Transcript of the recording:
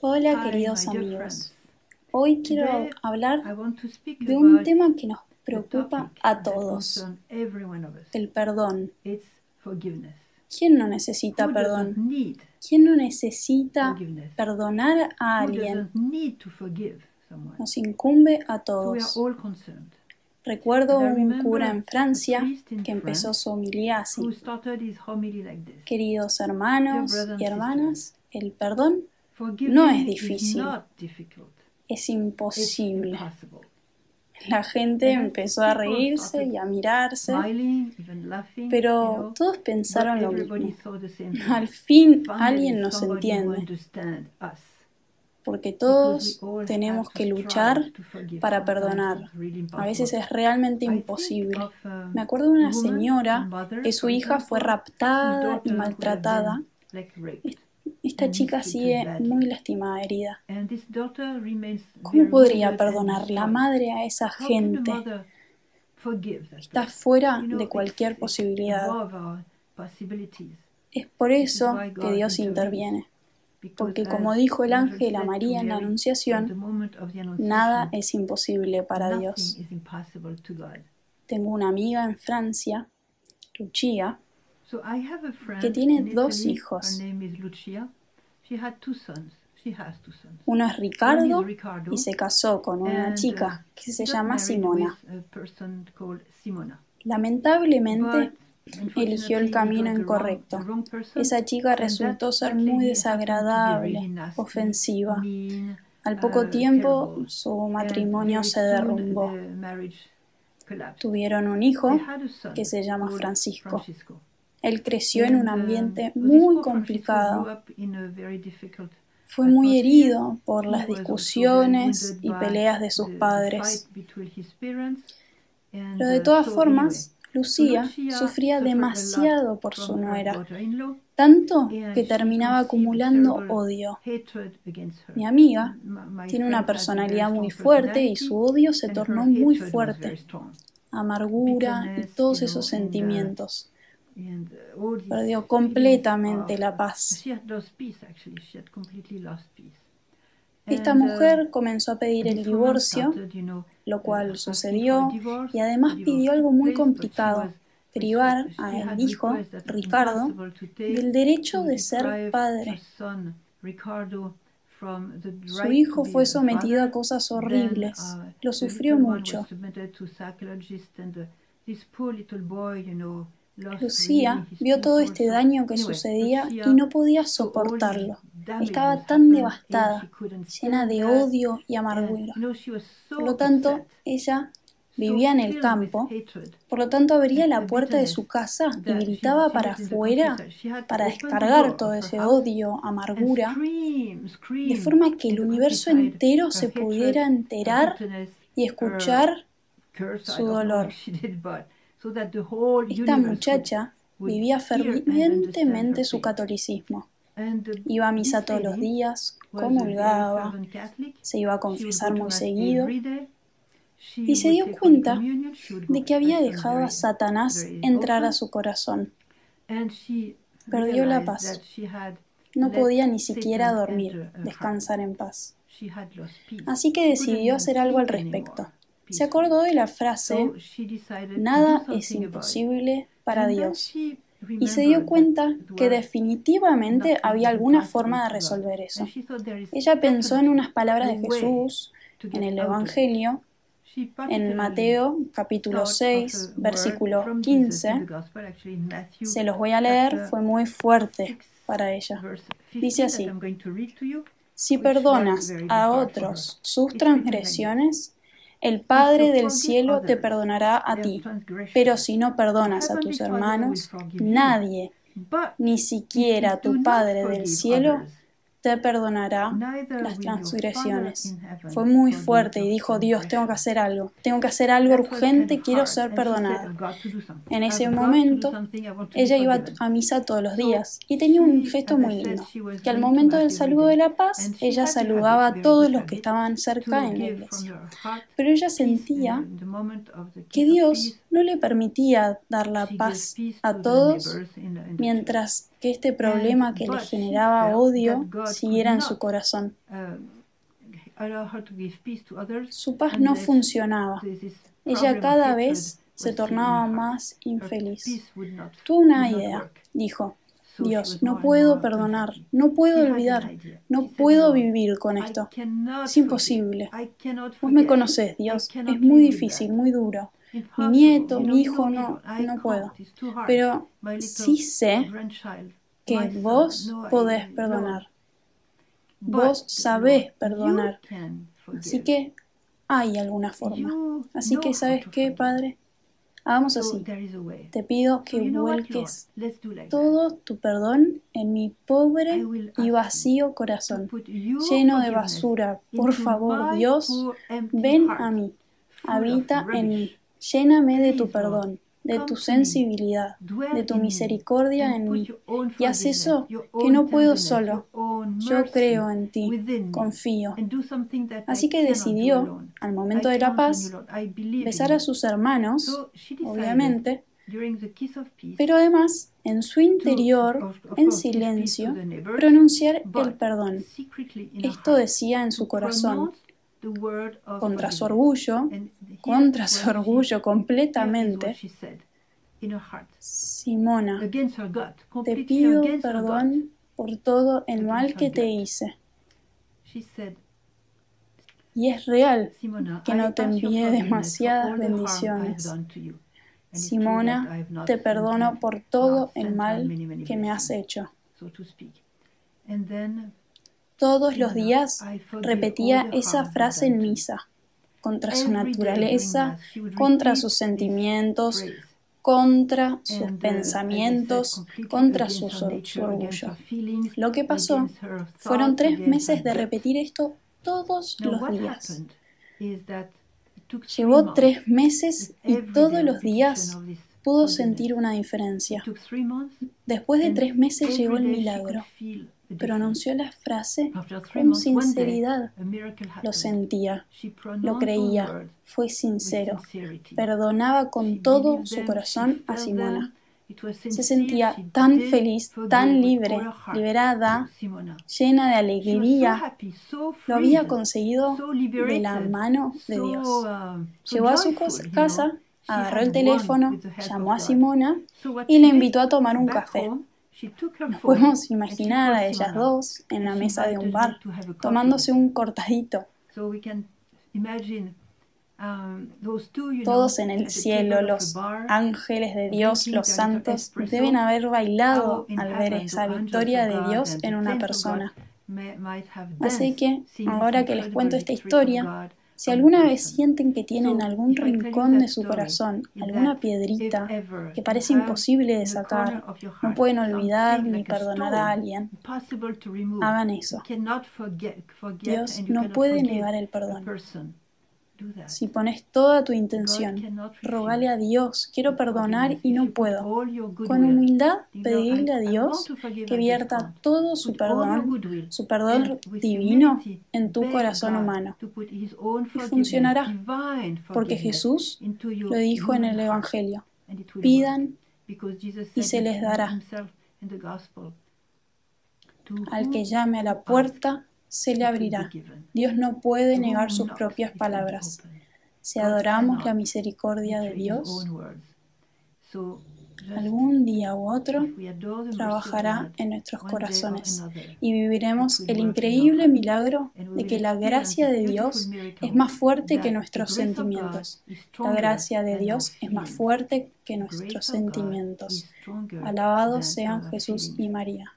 Hola queridos amigos. Hoy quiero hablar de un tema que nos preocupa a todos, el perdón. ¿Quién no necesita perdón? ¿Quién no necesita perdonar a alguien? Nos incumbe a So we are todos. all concerned. Recuerdo un cura en Francia que empezó su homilía así. Queridos hermanos y hermanas, el perdón No es difícil. es imposible. La gente empezó a reírse y a mirarse, pero todos pensaron lo mismo. Al fin alguien nos entiende, porque todos tenemos que luchar para perdonar. A veces es realmente imposible. Me acuerdo de una señora que su hija fue raptada y maltratada. Esta chica sigue muy lastimada, herida. ¿Cómo podría perdonar la madre a esa gente? Está fuera de cualquier posibilidad. Es por eso que Dios interviene, porque como dijo el ángel a María en la Anunciación, nada es imposible para Dios. Tengo una amiga en Francia, Lucia, Que tiene dos hijos. Uno es Ricardo y se casó con una chica que se llama Simona. Lamentablemente, eligió el camino incorrecto. esa chica resultó ser muy desagradable, ofensiva. Al poco tiempo, su matrimonio se derrumbó. Tuvieron un hijo que se llama Francisco. Él creció en un ambiente muy complicado. Fue muy herido por las discusiones y peleas de sus padres. Pero de uh, todas formas, Lucía sufría demasiado por su nuera, tanto que terminaba acumulando odio. Mi amiga tiene una personalidad muy fuerte y su odio se tornó muy fuerte. Amargura y todos esos uh, sentimientos. Uh, Perdió feelings completamente la paz. Lost peace. Esta uh, mujer comenzó a pedir el divorcio, lo uh, cual sucedió, y además pidió algo muy complicado, privar a el hijo, Ricardo, del derecho de ser padre. Su hijo fue sometido a cosas horribles, uh, lo sufrió mucho. Lucía vio todo este daño que sucedía y no podía soportarlo. Estaba tan devastada, llena de odio y amargura. Por lo tanto, ella vivía en el campo, por lo tanto abría la puerta de su casa y gritaba para afuera para descargar todo ese odio, amargura, de forma que el universo entero se pudiera enterar y escuchar su dolor. Esta muchacha vivía fervientemente su catolicismo. Iba a misa todos los días, comulgaba, se iba a confesar muy seguido y se dio cuenta de que había dejado a Satanás entrar a su corazón. Perdió la paz. No podía ni siquiera dormir, descansar en paz. Así que decidió hacer algo al respecto. Se acordó de la frase, nada es imposible para Dios. Y se dio cuenta que definitivamente había alguna forma de resolver eso. Ella pensó en unas palabras de Jesús en el. Evangelio, en Mateo capítulo thought of 6, a word versículo from Jesus in the 15. Gospel, actually in Matthew Se los voy a leer, fue muy fuerte 6, para ella. Dice 15 así. Si perdonas a otros sus transgresiones, el Padre del cielo te perdonará a ti. Pero si no perdonas a tus hermanos, nadie, ni siquiera tu Padre del cielo, te perdonará las transgresiones. Fue muy fuerte y dijo, Dios, tengo que hacer algo, tengo que hacer algo urgente, quiero ser perdonada. "I've got to do something. En ese momento, ella iba forgiven." a misa todos los días y tenía un gesto muy lindo, que al momento del saludo de la paz, ella saludaba a todos los que estaban cerca en la iglesia. Pero ella sentía que Dios no le permitía dar la paz a todos mientras que este problema que le generaba odio siguiera en su corazón. others. Su paz no funcionaba. Ella cada vez se tornaba más infeliz. Tuvo una idea. Dijo, Dios, no puedo perdonar, no puedo olvidar, no puedo "No, vivir con esto. Es imposible. Vos me I Dios, es muy difícil, muy duro. Mi nieto, mi hijo, no, no puedo. Pero sí sé que vos podés perdonar. Vos sabés perdonar. Así que hay alguna forma. Así que, ¿sabes qué. Padre? Hagamos así. Te pido que vuelques todo tu perdón en mi pobre y vacío corazón, lleno de basura. Por favor, Dios, ven a mí, habita en mí. Lléname de tu perdón, de tu sensibilidad, de tu misericordia en mí. Y haz eso que no puedo solo. Yo creo en ti, confío. Así que decidió, al momento de la paz, besar a sus hermanos, obviamente, pero además, en su interior, en silencio, pronunciar el perdón. Esto decía en su corazón, contra su orgullo, contra su orgullo completamente, Simona, te pido perdón por todo el mal que te hice. Y es real que no te forgiveness demasiadas bendiciones. Simona, te perdono por todo el mal que me has hecho. Todos los días repetía esa frase en misa, contra su naturaleza, contra sus sentimientos, contra sus uh, pensamientos, contra su orgullo. Lo que pasó fueron tres meses de repetir esto todos los días. Llevó tres meses y todos los días pudo sentir una diferencia. Después de tres meses llegó el milagro. Pronunció la frase con sinceridad. Lo sentía, lo creía, fue sincero. Perdonaba con todo su corazón a Simona. Se sentía tan feliz, tan libre, liberada, llena de alegría. Lo había conseguido de la mano de Dios. um, Llegó a su casa, agarró el teléfono, llamó a. Simona y la invitó a tomar un café. Nos a called ellas dos en la mesa de un bar, tomándose un cortadito, um, todos en el cielo, los ángeles de Dios, los santos, deben haber bailado al ver esa victoria de Dios en una persona. Así que, ahora que les cuento esta historia, Si alguna vez sienten que tienen algún rincón de su corazón, alguna piedrita que parece imposible de sacar, no pueden olvidar ni perdonar a alguien, hagan eso. Dios no puede negar el perdón. Si pones toda tu intención, rogale a Dios, quiero perdonar y no puedo. Con humildad, pedirle a Dios que vierta todo su perdón, su perdón divino en tu corazón humano. Y funcionará, porque Jesús lo dijo en el Evangelio. Pidan y se les dará. himself in the gospel, "To al que llame a la puerta, se le abrirá. Dios no puede negar sus propias palabras. opened." Si adoramos la misericordia de Dios, algún día u otro trabajará en nuestros corazones y viviremos el increíble milagro de que la gracia de Dios es más fuerte que nuestros sentimientos. La gracia de Dios es más fuerte que nuestros sentimientos. Alabados sean Jesús y María.